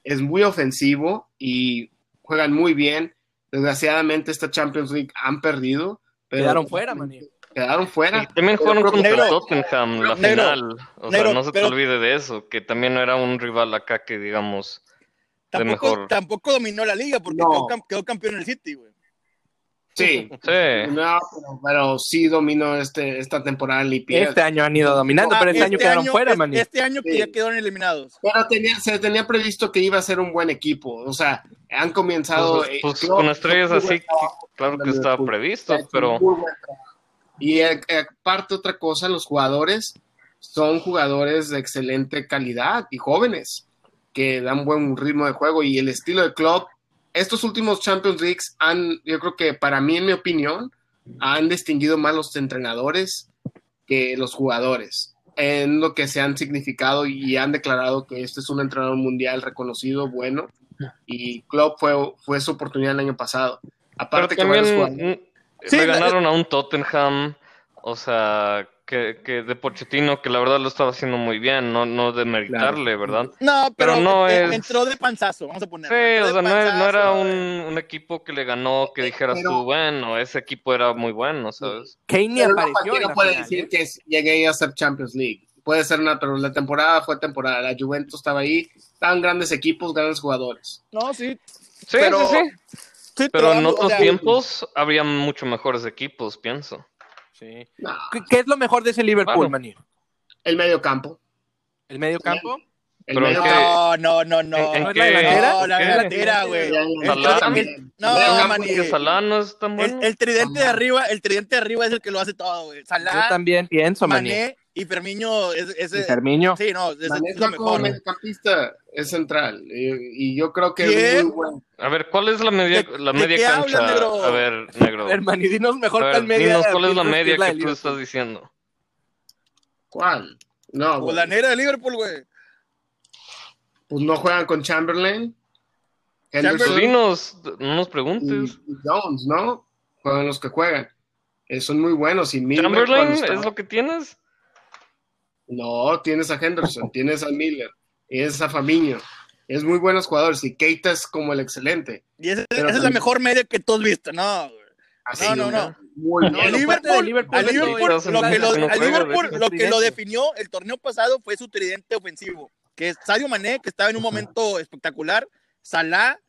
es muy ofensivo y juegan muy bien. Desgraciadamente esta Champions League han perdido, pero Quedaron fuera, Manny. Quedaron fuera. Y también Pero jugaron contra negro, Tottenham la negro, final. O negro, sea, no se te olvide de eso, que también no era un rival acá que digamos de Tampoco, mejor. tampoco dominó la liga porque No. quedó, cam- quedó campeón en el City, güey. Sí, Sí. no, pero, pero sí dominó este, esta temporada en IPL. Este año han ido dominando, pero este, Ah, año quedaron fuera. Este año que Sí. ya quedaron eliminados. Pero tenía, se tenía previsto que iba a ser un buen equipo. O sea, han comenzado. Pues, eh, pues, creo- con estrellas así, claro que estaba previsto, pero muy buen trabajo. Y eh, eh, aparte, otra cosa, los jugadores son jugadores de excelente calidad y jóvenes que dan buen ritmo de juego y el estilo de club. Estos últimos Champions Leagues han, yo creo que para mí, en mi opinión, han distinguido más los entrenadores que los jugadores en lo que se han significado y han declarado que este es un entrenador mundial reconocido, bueno, y Klopp fue, fue su oportunidad el año pasado. Aparte que varios jugadores- Sí, le la- ganaron a un Tottenham, o sea, que, que de Pochettino, que la verdad lo estaba haciendo muy bien, no, no de meritarle, ¿verdad? No, pero, Pero no eh, es- entró de panzazo, vamos a poner. Sí, o sea, no, no era un, eh. un equipo que le ganó, que dijeras Pero- tú, bueno, ese equipo era muy bueno, ¿sabes? Kane no apareció cualquiera la puede final, decir ¿eh? que llegué a ser Champions League. Puede ser una, pero la temporada fue temporada. La Juventus estaba ahí, estaban grandes equipos, grandes jugadores. No, sí. Sí, Pero- sí, sí. Sí, Pero en otros sea, tiempos habría mucho mejores equipos, pienso. Sí. No, ¿Qué, qué es lo mejor de ese Liverpool, maní? el medio campo. ¿El medio campo? Pero medio ¿en qué- campo. No, no, no, no. ¿En ¿En No, qué? delantera? la delantera, güey. No. Porque Salah no es tan bueno. El, el tridente de arriba, el tridente de arriba es el que lo hace todo, güey. Yo Salah, también pienso, maní. Mané y Fermiño es, es- Y Fermiño. sí, no, es, Mané es lo está como mediocampista, es central. Y, y yo creo que ¿Quién? es muy bueno. A ver, ¿cuál es la media, ¿De- la de media qué cancha? hablas, negro? A ver, negro. A ver, maní, dinos mejor ver, cuál media. dinos cuál es la piensas que media la que tú estás diciendo. ¿Cuál? No, Pues la negra de Liverpool, güey. pues no juegan con Chamberlain. Pues Henderson dinos, no nos preguntes. y Jones, ¿no? Juegan los que juegan. Eh, son muy buenos. Y ¿Chamberlain es lo que tienes? No, tienes a Henderson, tienes a Miller, tienes a Famiño. Es muy buenos jugadores y Keita es como el excelente. Y esa, es la mejor media que tú has visto, no. Así, No, no, no. Muy No, Liverpool, Liverpool Liverpool, lo que, lo, a Liverpool que definió el torneo pasado fue su tridente ofensivo, que es Sadio Mané, que estaba en un momento espectacular, Salah,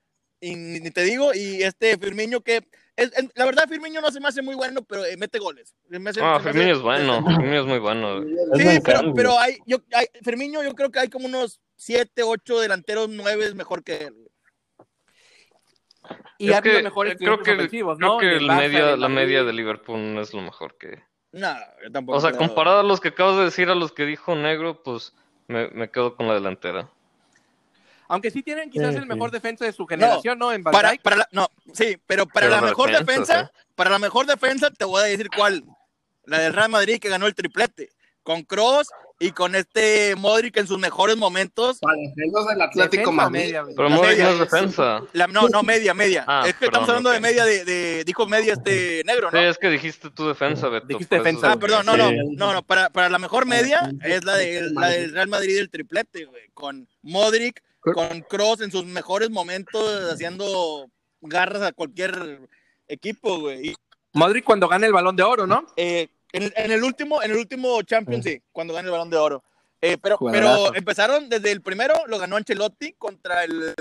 y ni ni te digo, y este Firmino que es, en- la verdad Firmino no se me hace muy bueno, pero eh, mete goles. Me hace- Ah, hace- Firmino es bueno, Firmino es muy bueno. Sí, pero, pero hay, yo, hay, Firmino yo creo que hay como unos 7, 8 delanteros, 9 mejor que él. Y Es ha que, mejores eh, creo que, creo ¿no? que En el Barça, media, en la media de Liverpool no es lo mejor que... No, yo tampoco. O sea, creo. comparado a los que acabas de decir, a los que dijo Negro, pues me, me quedo con la delantera. Aunque sí tienen quizás Sí, el sí. mejor defensa de su generación, ¿no? En Van Para, la, no, sí, pero para Pero la mejor defensa, defensa, para la mejor defensa te voy a decir cuál. La del Real Madrid que ganó el triplete. Con Cross y con este Modric en sus mejores momentos. Para defensas del Atlético Madrid. Pero La Modric media no es defensa. La, no, no, media, media. Ah, es que perdón, estamos hablando de media de, de- dijo media este negro, Sí, ¿no? es que dijiste tu defensa, Beto. Dijiste eso- defensa. Ah, perdón, no, no, Sí. no, no, para, para la mejor media es la, de, la del Real Madrid del triplete, güey, con Modric, con Cross en sus mejores momentos haciendo garras a cualquier equipo, güey. Y, Modric cuando gana el balón de oro, ¿no? eh, en, el- en el último, en el último Champions, sí, cuando gana el balón de oro. Eh, pero, pero empezaron desde el primero, lo ganó Ancelotti contra el,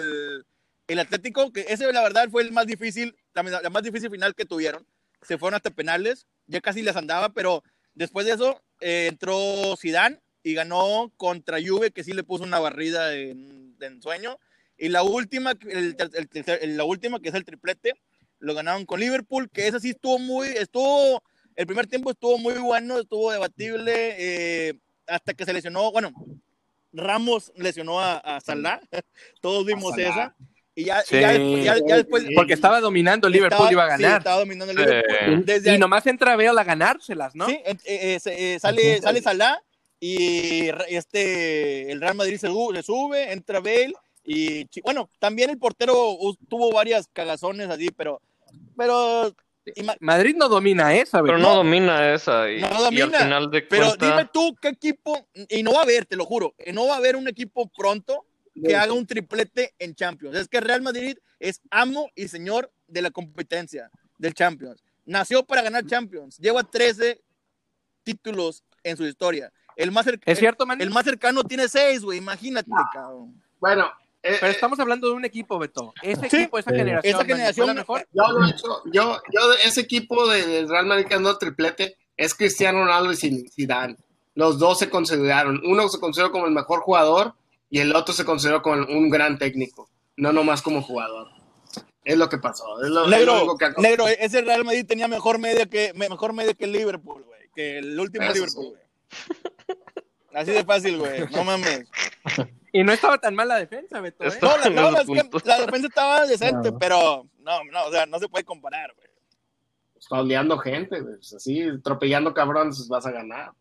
el Atlético, que ese la verdad fue el más difícil, la, la más difícil final que tuvieron. Se fueron hasta penales, ya casi les andaba, pero después de eso eh, entró Zidane y ganó contra Juve, que sí le puso una barrida en, de ensueño. Y la última, el el el- la última, que es el triplete, lo ganaron con Liverpool, que esa sí estuvo muy, estuvo, el primer tiempo estuvo muy bueno, estuvo debatible, eh, hasta que se lesionó, bueno, Ramos lesionó a, a Salah, todos vimos Salah. esa, y ya, y Sí. ya, después- ya- ya después... Porque estaba dominando, Liverpool estaba- iba a sí, ganar. estaba dominando el Sí. Liverpool. Desde y nomás entra Bale a ganárselas, ¿no? Sí, eh, eh, eh, sale, sale Salah y este, el Real Madrid se, su- se sube, entra Bale y bueno, también el portero tuvo varias cagazones así, pero, pero, Madrid no domina esa, Pero güey. no, domina esa. Y, No y al domina, final de pero cuentas... dime tú qué equipo, y no va a haber, te lo juro, eh, no va a haber un equipo pronto que haga un triplete en Champions. Es que Real Madrid es amo y señor de la competencia del Champions. Nació para ganar Champions. Lleva 13 títulos en su historia. El más, cer- ¿Es cierto, man? el más cercano tiene seis, güey, imagínate, cabrón. Bueno, eh, Pero eh, estamos hablando de un equipo, Beto. Ese Sí. equipo, esa generación. esa generación- ¿fue la mejor? yo, lo he hecho- yo, yo, ese equipo de- del Real Madrid que andó triplete es Cristiano Ronaldo y Zidane. Los dos se consideraron. Uno se consideró como el mejor jugador y el otro se consideró como un gran técnico, no nomás como jugador. Es lo que pasó. Es lo, es lo Negro, único que ha- negro, ese Real Madrid tenía mejor media que, me- mejor media que el Liverpool, güey. Que el último Eso Liverpool, sí. Así de fácil, güey. No mames. Y no estaba tan mal la defensa, Beto. ¿eh? No, la, no, es que la defensa estaba decente, No. pero no, no, o sea, no se puede comparar, güey. fauleando gente, güey. Pues así, atropellando cabrones, pues vas a ganar.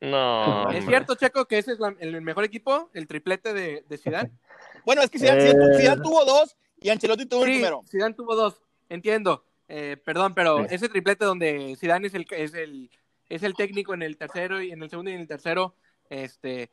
No. ¿Es cierto, Checo, que ese es la- el mejor equipo, el triplete de, de Zidane? Bueno, es que Zidane, Eh. Zidane- tuvo dos y Ancelotti tuvo el Sí, primero. Zidane tuvo dos, entiendo. Eh, perdón, pero Sí. ese triplete donde Zidane es el, es el es el técnico en el tercero y en el segundo y en el tercero, este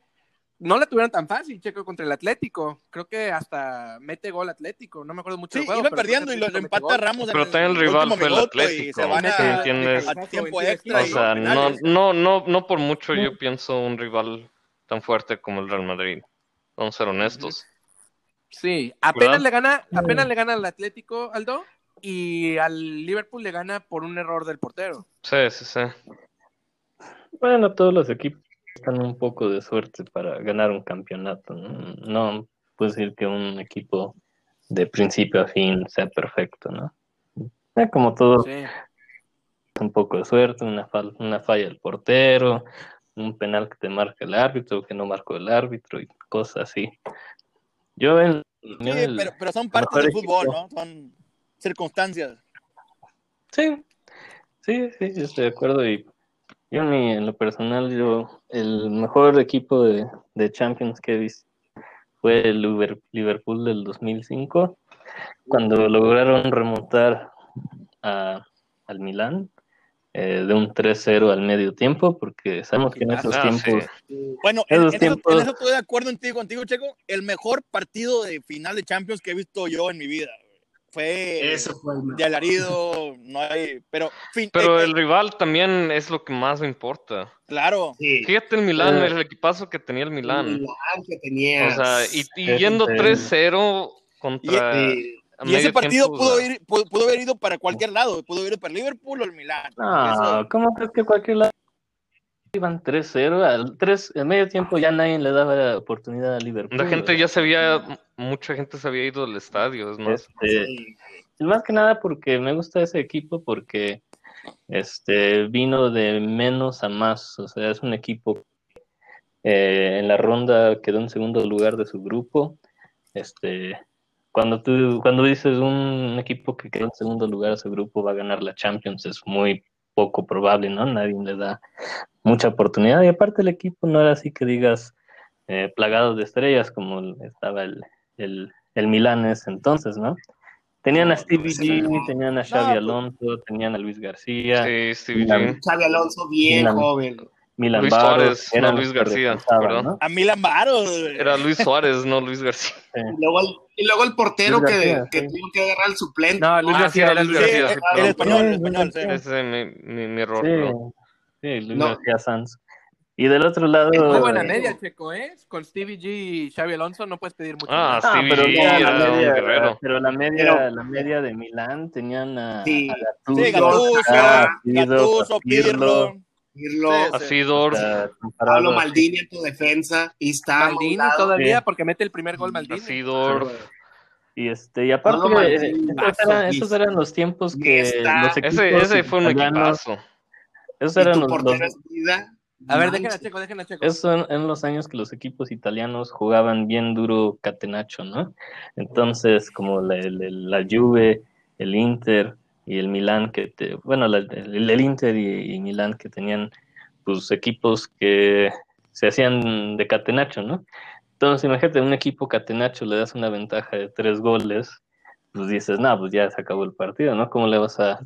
no la tuvieron tan fácil, Checo, contra el Atlético. Creo que hasta mete gol Atlético. No me acuerdo mucho Sí, del juego. iba perdiendo y lo, lo empata. Ramos Pero el, también el rival fue el y Atlético. se van Mete- a, tienes- a tiempo en extra. O sea, no, no, no, no por mucho yo pienso un rival tan fuerte como el Real Madrid. Vamos a ser honestos. Sí, apenas ¿Verdad? le gana, apenas le gana al Atlético, Aldo, y al Liverpool le gana por un error del portero. Sí, sí, sí. Bueno, todos los equipos están un poco de suerte para ganar un campeonato. No, no puedo decir que un equipo de principio a fin sea perfecto, ¿no? Eh, como todo, Sí. un poco de suerte, una, fal- una falla del portero, un penal que te marca el árbitro, que no marcó el árbitro y cosas así. Yo en, Sí, yo en el- pero, pero son partes del fútbol, equipo. ¿no? Son circunstancias. Sí, sí, sí, yo estoy de acuerdo. Y yo en, mi- en lo personal, yo el mejor equipo de, de Champions que he visto fue el Liverpool del 2005, cuando lograron remontar a, al Milán eh, de un 3-0 al medio tiempo, porque sabemos que en esos Ah, tiempos... Bueno, en, Esos en eso, en eso estoy de acuerdo contigo, contigo, Checo. El mejor partido de final de Champions que he visto yo en mi vida. Fue Eso fue el de alarido, no hay, pero fin, Pero eh, el eh, rival también es lo que más me importa. claro. Sí. Fíjate el Milán, el equipazo que tenía el Milán. Milán que tenía. O sea, y, y yendo increíble. 3-0 contra. A Y ese partido tiempo, pudo ir, pudo, pudo haber ido para cualquier lado, pudo haber ido para Liverpool o el Milán. No, Eso- ¿cómo crees que cualquier lado iban 3-0? Al 3, en medio tiempo ya nadie le daba oportunidad a Liverpool. La gente ya se había, mucha gente se había ido del estadio, es más. Este, Sí. Más que nada porque me gusta ese equipo porque este vino de menos a más, o sea, es un equipo eh, en la ronda quedó en segundo lugar de su grupo. Este, cuando tú cuando dices un equipo que quedó en segundo lugar de su grupo va a ganar la Champions es muy poco probable, ¿no? Nadie le da mucha oportunidad y aparte el equipo no era así que digas eh, plagado de estrellas como estaba el el, el Milán en ese entonces, ¿no? Tenían a Stevie. G, tenían a Xavi pues- Alonso, tenían a Luis García, Sí, Stevie. G. Xavi Alonso bien Milan. joven. Milan Luis Baros, Suárez, no Luis García. ¿no? A Milan Baros. Era Luis Suárez, no Luis García. Sí. Y luego el, y luego el portero Luis que, García, que sí. tuvo que agarrar al suplente. No, Luis Ah, García sí, era Luis Sí, García, García. el, sí, el español, el Sí, español, sí. Ese es mi, mi, mi error. Sí, pero- sí, Luis No. García Sanz. Y del otro lado. Muy buena eh, media, Checo, ¿eh? Con Stevie G y Xavi Alonso no puedes pedir mucho. Ah, más. Ah, Stevie pero G era la un media, guerrero. pero la media, Pero- la media de Milán tenían a, Sí. a Sí, Gattuso, Gattuso, a Fido, Gattuso, Pirlo, Pirlo. Pirlo, Sí, A sí. Fidor, o sea, comparado Pablo Maldini en tu defensa. Y está Maldini montado. todavía, Sí. porque mete el primer gol a Maldini. Fidor. Y este, y aparte, eh, esos, eran, y- esos eran los tiempos que los equipos Ese, ese fue un equipazo. Esos eran los, los- Vida. A ver, Manches. dejen a Checo, dejen a Checo. esos son en los años que los equipos italianos jugaban bien duro catenacho, ¿no? Entonces, como la, la, la Juve, el Inter y el Milán, que te, bueno, la- el, el Inter y, y Milán que tenían pues equipos que se hacían de catenacho, ¿no? Entonces, imagínate, un equipo catenacho le das una ventaja de tres goles, pues dices, no, pues ya se acabó el partido, ¿no? ¿Cómo le vas a,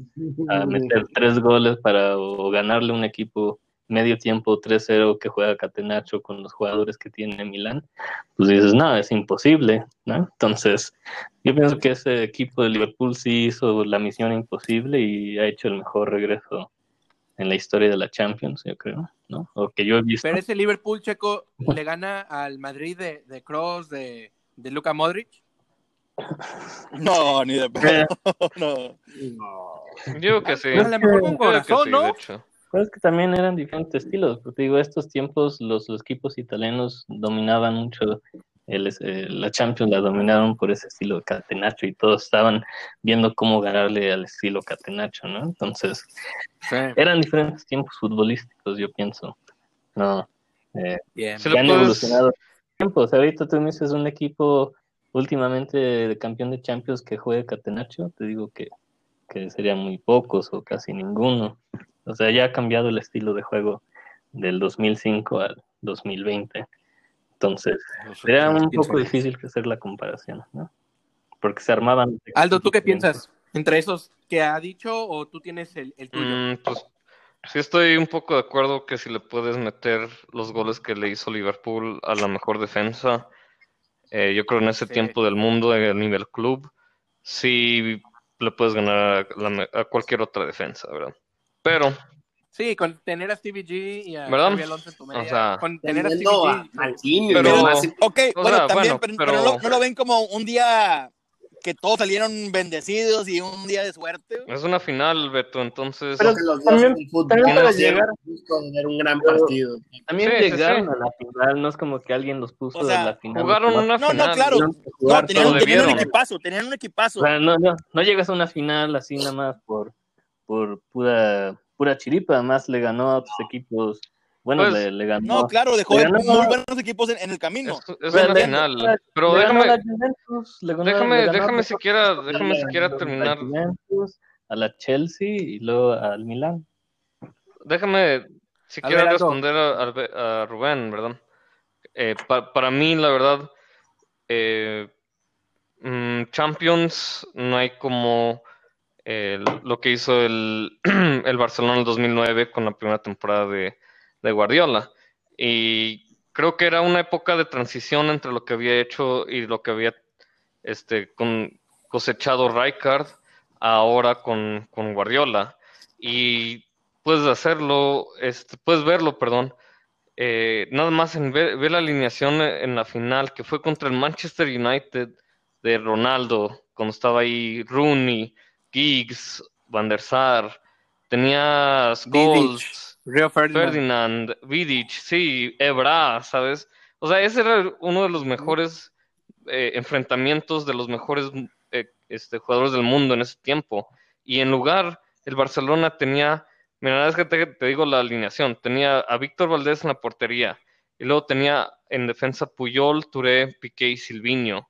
a meter tres goles para o ganarle a un equipo medio tiempo 3-0 que juega Catenacho con los jugadores que tiene Milán, pues dices, no, es imposible, ¿no? Entonces, yo pienso que ese equipo de Liverpool sí hizo la misión imposible y ha hecho el mejor regreso en la historia de la Champions, yo creo, ¿no? O que yo he visto. Pero ese Liverpool checo le gana al Madrid de, de Cross, de, de Luka Modric. No, ni de pedo. No. Yo creo que sí. A lo mejor con corazón, sí, ¿no? Pero es que también eran diferentes estilos, porque digo, estos tiempos los, los equipos italianos dominaban mucho el, eh, la Champions, la dominaron por ese estilo de Catenaccio y todos estaban viendo cómo ganarle al estilo Catenaccio, ¿no? Entonces, eran diferentes tiempos futbolísticos, yo pienso. No, eh, Bien. Se han puedes- evolucionado los tiempos. Ahorita tú me dices un equipo últimamente de campeón de Champions que juegue Catenaccio, te digo que, que serían muy pocos o casi ninguno. O sea, ya ha cambiado el estilo de juego del 2005 al 2020. Entonces, era un poco difícil que hacer la comparación, ¿no? Porque se armaban. Aldo, ¿tú qué piensas? ¿Entre esos que ha dicho o tú tienes el, el tuyo? Mm, pues sí estoy un poco de acuerdo que si le puedes meter los goles que le hizo Liverpool a la mejor defensa, eh, yo creo en ese Sí. tiempo del mundo, a nivel club, sí le puedes ganar a, la me- a cualquier otra defensa, ¿verdad? Pero, Sí, con tener a Stevie G y a ¿Verdad? Xabi Alonso en tu media. O sea, con tener a Stevie a G. Maldini, Pero- más- Ok, O bueno, sea, también, bueno, pero, pero- pero no, no lo ven como un día que todos salieron bendecidos y un día de suerte. es una final, Beto, entonces... Pero que los también- fútbol también para llegar- ver un gran Pero- partido. También Sí, llegaron sí. a la final, no es como que alguien los puso O sea, en la final. Jugaron una No, no, final. claro. tenían que No, tenían, un- tenían un debieron. equipazo, tenían un equipazo. O sea, no, no, no llegas a una final así nada más por, por pura, pura chiripa, además le ganó a otros equipos. Bueno, Pues, le, le ganó. No, claro, dejó Le de ganó- muy buenos equipos en, en el camino. Es, es una le- final, pero déjame, ganó- déjame, ganó déjame siquiera, déjame siquiera terminar. A la Chelsea y luego al Milán. Déjame si A quiero ver, responder a, a- a Rubén, ¿verdad? Eh, pa- para mí, la verdad, eh, mm, Champions no hay como lo que hizo el, el Barcelona en el 2009 con la primera temporada de, de Guardiola. Y creo que era una época de transición entre lo que había hecho y lo que había este, con, cosechado Rijkaard ahora con, con Guardiola. Y puedes hacerlo, este, puedes verlo, perdón, eh, nada más en ver, ver la alineación en la final que fue contra el Manchester United de Ronaldo, cuando estaba ahí Rooney, Giggs, Van der Sar, tenías Goals, Río Ferdinand. Vidic, sí, Ebra, ¿sabes? O sea, ese era uno de los mejores eh, enfrentamientos de los mejores eh, este, jugadores del mundo en ese tiempo. Y en lugar, el Barcelona tenía, mira, es que te, te digo la alineación, tenía a Víctor Valdés en la portería, y luego tenía en defensa Puyol, Touré, Piqué y Silvinho.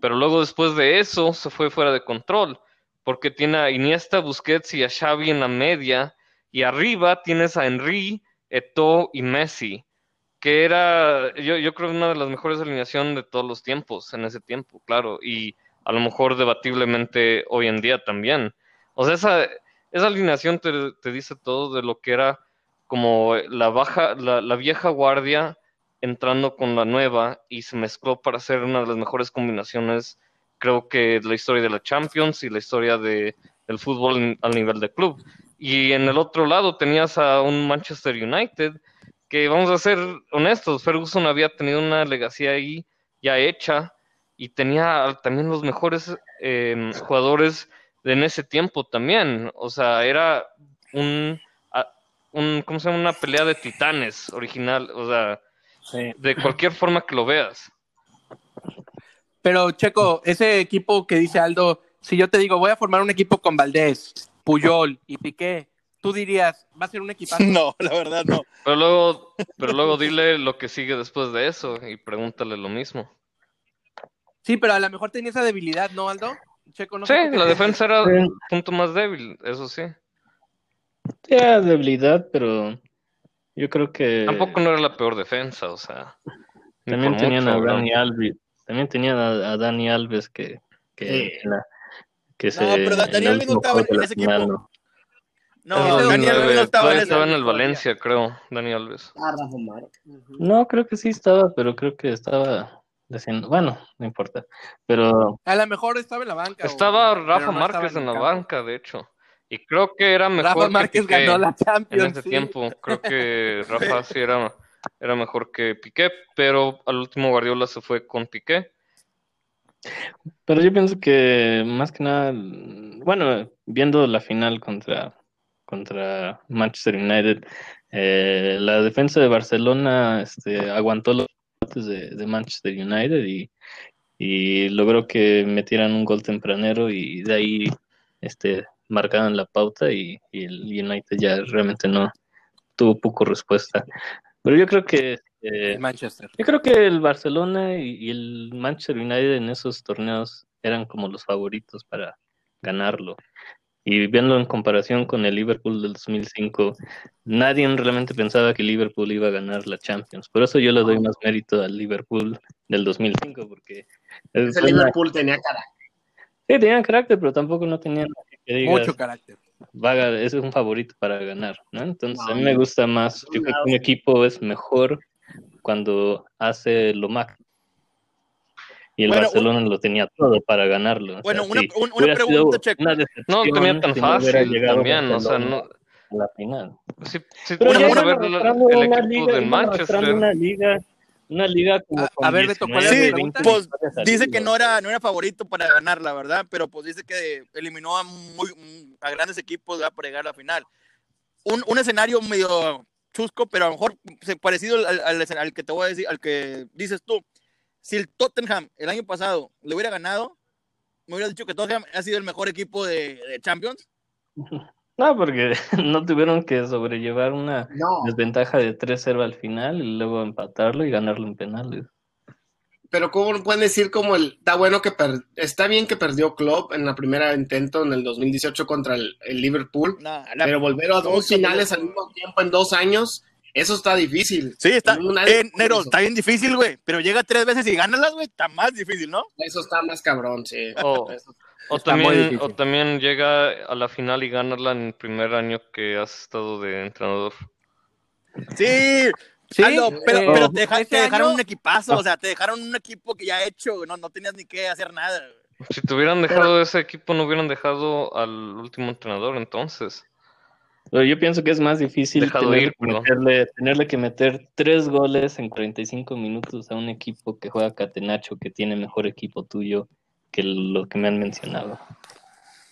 Pero luego después de eso se fue fuera de control, porque tiene a Iniesta, Busquets y a Xavi en la media, y arriba tienes a Henry, Eto'o y Messi, que era, yo, yo creo, una de las mejores alineaciones de todos los tiempos, en ese tiempo, claro, y a lo mejor debatiblemente hoy en día también. O sea, esa, esa alineación te, te dice todo de lo que era como la baja, la, la vieja guardia entrando con la nueva y se mezcló para hacer una de las mejores combinaciones, creo que la historia de la Champions y la historia de, del fútbol en- al nivel de club. Y en el otro lado tenías a un Manchester United que vamos a ser honestos, Ferguson había tenido una legacía ahí ya hecha y tenía también los mejores eh, jugadores de en ese tiempo también. O sea, era un, un, ¿cómo se llama? Una pelea de titanes original, o sea, de cualquier forma que lo veas. Pero, Checo, ese equipo que dice Aldo, si yo te digo, voy a formar un equipo con Valdés, Puyol y Piqué, tú dirías, va a ser un equipazo. No, la verdad no. Pero luego, pero luego dile lo que sigue después de eso y pregúntale lo mismo. Sí, pero a lo mejor tenía esa debilidad, ¿no, Aldo? Checo, no Sí, sé la defensa era Sí. el punto más débil, eso sí. Era debilidad, pero yo creo que Tampoco no era la peor defensa, o sea. también tenían mucho, a. Dani Alves, también tenían a, a Dani Alves que, que, Sí. en la- que se pero Da- en Dani Alves no estaba en- en ese equipo. ¿no? No, Ese Daniel 2009, Alves no estaba en ese. estaba en el Valencia, creo, Dani Alves. Ah, Rafa Márquez. No, creo que sí estaba, pero creo que estaba haciendo, bueno, no importa, pero A lo mejor estaba en la banca. Estaba Rafa no estaba Márquez en la banca, de hecho. Y creo que era mejor Rafa que Márquez Piqué ganó la en Champions. ese sí. tiempo. Creo que Rafa sí era, era mejor que Piqué, pero al último Guardiola se fue con Piqué. Pero yo pienso que más que nada, bueno, viendo la final contra, contra Manchester United, eh, la defensa de Barcelona este, aguantó los de, de Manchester United y, y logró que metieran un gol tempranero y de ahí este, marcaron la pauta y, y el United ya realmente no tuvo poco respuesta. Pero yo creo que eh, El Manchester. yo creo que el Barcelona y, y el Manchester United en esos torneos eran como los favoritos para ganarlo. Y viendo en comparación con el Liverpool del 2005, nadie realmente pensaba que Liverpool iba a ganar la Champions. Por eso yo le doy más mérito al Liverpool del 2005, porque es Ese una- Liverpool tenía cara. sí, tenían carácter, pero tampoco no tenían que digas, Mucho carácter. Va a es un favorito para ganar, ¿no? Entonces a mí me gusta más, yo creo que un equipo es mejor cuando hace lo máximo. Y el Bueno, Barcelona lo tenía todo para ganarlo. O Bueno, sea, una- sí, pregunta, Checo. una No tenía tan si fácil también, o sea, no, a la final. sí, sí Pero ya a ver el una equipo Manchester. una liga, una liga como A- con a ver, Beto, ¿cuál es 19, la pregunta? 20 Pues dice que no era, no era favorito para ganar, la verdad, pero pues dice que eliminó a, muy, a grandes equipos ¿verdad? para llegar a la final. Un, un escenario medio chusco, pero a lo mejor se- parecido al, al, al que te voy a decir, al que dices tú. Si el Tottenham el año pasado le hubiera ganado, me hubiera dicho que Tottenham ha sido el mejor equipo de, de Champions. No, porque no tuvieron que sobrellevar una No, desventaja de 3-0 al final y luego empatarlo y ganarlo en penales. pero ¿cómo pueden decir como el... Está bueno que... per- está bien que perdió Klopp en la primera intento en el 2018 contra el, el Liverpool, Nah, la- pero volver a dos finales al mismo tiempo en dos años, eso está difícil. sí, está, eh, Nero, está bien difícil, güey, pero llega tres veces y gánalas, güey, está más difícil, ¿no? Eso está más cabrón, sí. O- Eso- Está muy también, o también llega a la final y ganarla en el primer año que has estado de entrenador. Sí, Sí, Aldo, pero, eh, pero te, deja- ese te dejaron año- un equipazo, o sea, te dejaron un equipo que ya hecho, no, no tenías ni que hacer nada. Si te hubieran dejado ese equipo, no hubieran dejado al último entrenador, entonces. Pero yo pienso que es más difícil Dejado tenerle, ir, que perdón. meterle, tenerle que meter tres goles en 45 minutos a un equipo que juega catenacho, que tiene mejor equipo tuyo que lo que me han mencionado.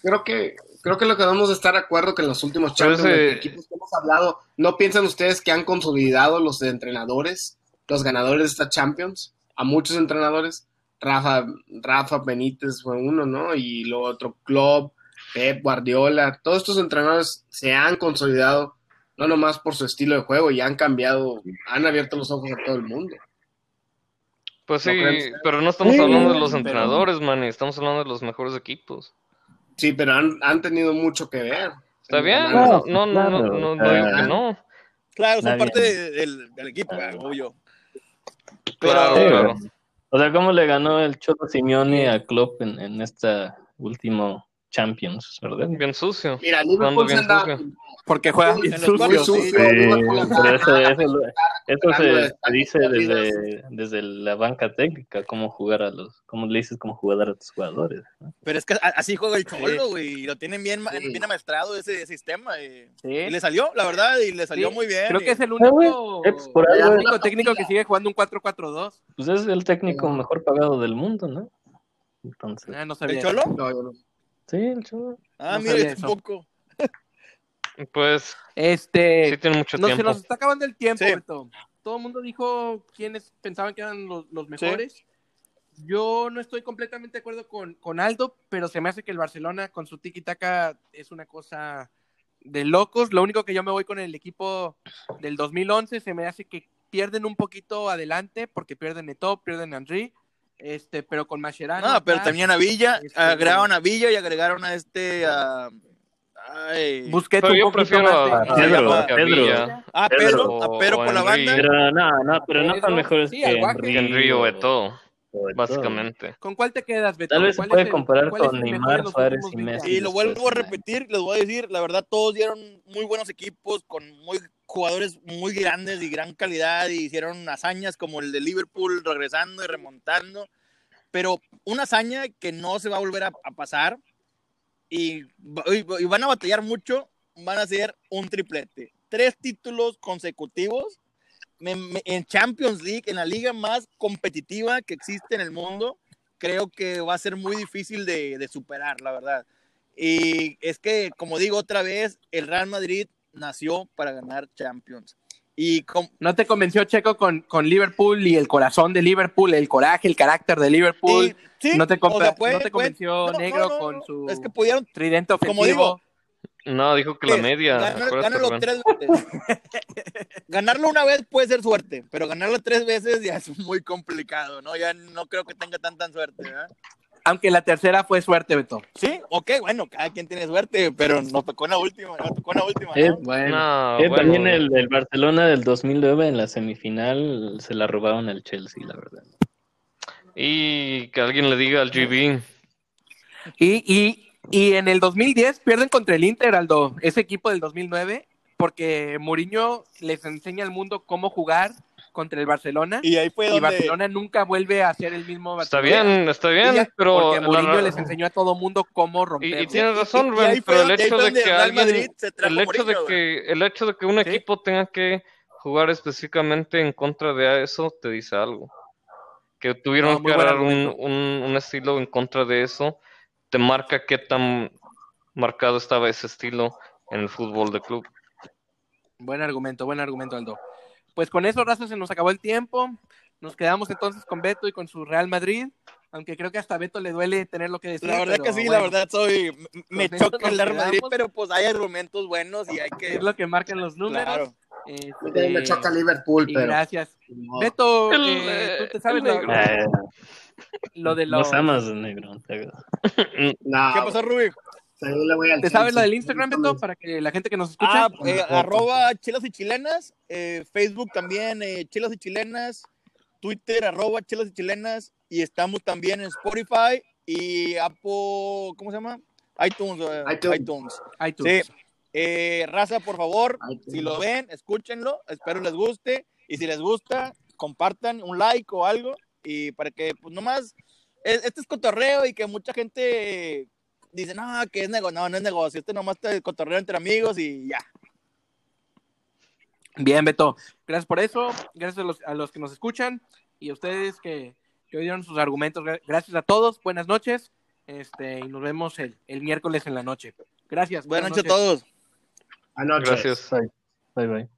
Creo que, creo que lo que debemos de estar de acuerdo que en los últimos Champions, ese- de equipos que hemos hablado, ¿no piensan ustedes que han consolidado los entrenadores, los ganadores de esta Champions? A muchos entrenadores. Rafa, Rafa Benítez fue uno, ¿no? Y luego otro Klopp, Pep, Guardiola. Todos estos entrenadores se han consolidado, no nomás por su estilo de juego, y han cambiado, han abierto los ojos a todo el mundo. Pues ¿No sí, pero no estamos Sí, hablando de los pero- entrenadores, man, estamos hablando de los mejores equipos. Sí, pero han, han tenido mucho que ver. Está bien, Claro, no, no, no, no, claro, no, digo sea, que no. Claro, son parte de- del, del equipo, obvio. Pero, Claro, Sí, claro. O sea, ¿cómo le ganó el Cholo Simeone a Klopp en, en esta último Champions, verdad? Bien sucio. Mira, Liverpool se bien anda, sucio. Porque juegan bien En sucio. Muy sí. sucio. Pero eso, eso, lo- eso se, se dice desde, desde la banca técnica, cómo jugar a los, cómo le dices cómo jugar a tus jugadores. ¿no? pero es que así juega el Cholo, güey, y lo tienen bien, Sí. bien amaestrado ese sistema. Y, Sí. y le salió, la verdad, y le salió Sí, muy bien. Creo y- que es el Ah, güey, único, eh, pues, por el único técnico que sigue jugando un 4-4-2. Pues es el técnico mejor pagado del mundo, ¿no? Entonces, Ah, no ¿El. Cholo? No, yo no. Sí, el Cholo. Ah, No mira, eso. tampoco. Pues Este, sí tiene mucho no, se tiempo. nos está acabando el tiempo, Sí. Beto. Todo el mundo dijo quiénes pensaban que eran los, los mejores. Yo no estoy completamente de acuerdo con, con Aldo, pero se me hace que el Barcelona con su tiki-taka es una cosa de locos. Lo único que yo me voy con el equipo del 2011 se me hace que pierden un poquito adelante porque pierden Eto'o, pierden Henry, este, pero con Mascherano. No, pero tenían a Villa, Este, agregaron a Villa y agregaron a este. a- ay, Busquets Pero un yo prefiero a, a Pedro, a a Pedro. Villa a Pedro Pedro, a Pedro o por la banda. Pero no, no, pero no Pedro, tan mejores sí, que al Guaje. que Básicamente. ¿Con cuál te quedas, Beto? Tal vez se ¿Cuál puede comparar con Neymar, Suárez y 20 Messi. Y lo vuelvo a repetir, les voy a decir, la verdad, todos dieron muy buenos equipos con muy jugadores muy grandes y gran calidad y hicieron hazañas como el de Liverpool regresando y remontando. Pero una hazaña que no se va a volver a, a pasar y, y van a batallar mucho, van a ser un triplete. Tres títulos consecutivos en Champions League, en la liga más competitiva que existe en el mundo, creo que va a ser muy difícil de, de, superar, la verdad. Y es que, como digo otra vez, el Real Madrid nació para ganar Champions. Y ¿No te convenció Checo con, con, Liverpool y el corazón de Liverpool, el coraje, el carácter de Liverpool? Sí, ¿No te, o sea, ¿no te convenció no, Negro no, con su es que pudieron, tridente ofensivo? Como digo, no, dijo que la media. Ganar, tres veces. Ganarlo una vez puede ser suerte, pero ganarlo tres veces ya es muy complicado, ¿no? Ya no creo que tenga tanta suerte, ¿verdad? Aunque la tercera fue suerte, Beto. Sí, ok, bueno, cada quien tiene suerte, pero nos tocó en la última, nos tocó en la última. Eh, bueno, No, eh, bueno. También el, el Barcelona del 2009 en la semifinal se la robaron al Chelsea, la verdad. Y que alguien le diga al GB. Y, y, y en el 2010 pierden contra el Inter, Aldo, ese equipo del 2009, porque Mourinho les enseña al mundo cómo jugar contra el Barcelona. Y ahí fue Y donde... Barcelona nunca vuelve a ser el mismo Está Barcelona. bien, está Y bien, ya- pero. porque Mourinho la- les enseñó a todo mundo cómo Y, romper. y tienes razón, y Rubén, pero el hecho de que alguien, el hecho de que, el hecho de que un Sí. equipo tenga que jugar específicamente en contra de eso te dice algo. Que tuvieron No, que agarrar un, un, un estilo en contra de eso, te marca qué tan marcado estaba ese estilo en el fútbol de club. Buen argumento, buen argumento, Aldo. Pues con eso, Raza, se nos acabó el tiempo. Nos quedamos entonces con Beto y con su Real Madrid. Aunque creo que hasta a Beto le duele tener lo que decir. La verdad pero que sí, bueno, la verdad soy... Me choca el Real Madrid, pero pues hay argumentos buenos y hay que... Es lo que marcan los números. Claro. Este, me choca Liverpool, y pero. gracias. Beto, El, eh, ¿tú te sabes el lo, negro. Eh, lo de Nos los... amas, negro. hago. No, ¿Qué pasó, Rubí? sí, le voy al ¿Te sabes lo Chelsea. del Instagram, Beto? Para que la gente que nos escucha. Ah, eh, arroba chelas y chilenas, eh, Facebook también, eh, chelas y chilenas, Twitter, arroba chelas y chilenas, y estamos también en Spotify y Apple, ¿cómo se llama? iTunes. eh, iTunes. iTunes. iTunes. Sí. Eh, raza, por favor, iTunes. si lo ven, escúchenlo, espero les guste, y si les gusta, compartan un like o algo, y para que, pues nomás, es- este es cotorreo y que mucha gente dice, no, que es negocio, no, no es negocio, este nomás es cotorreo entre amigos y ya. Bien, Beto. Gracias por eso. Gracias a los, a los que nos escuchan y a ustedes que, que oyeron sus argumentos. Gra- Gracias a todos. Buenas noches. Este, y nos vemos el, el miércoles en la noche. Gracias. Buenas noches a todos. Anoche. Gracias. Bye, bye.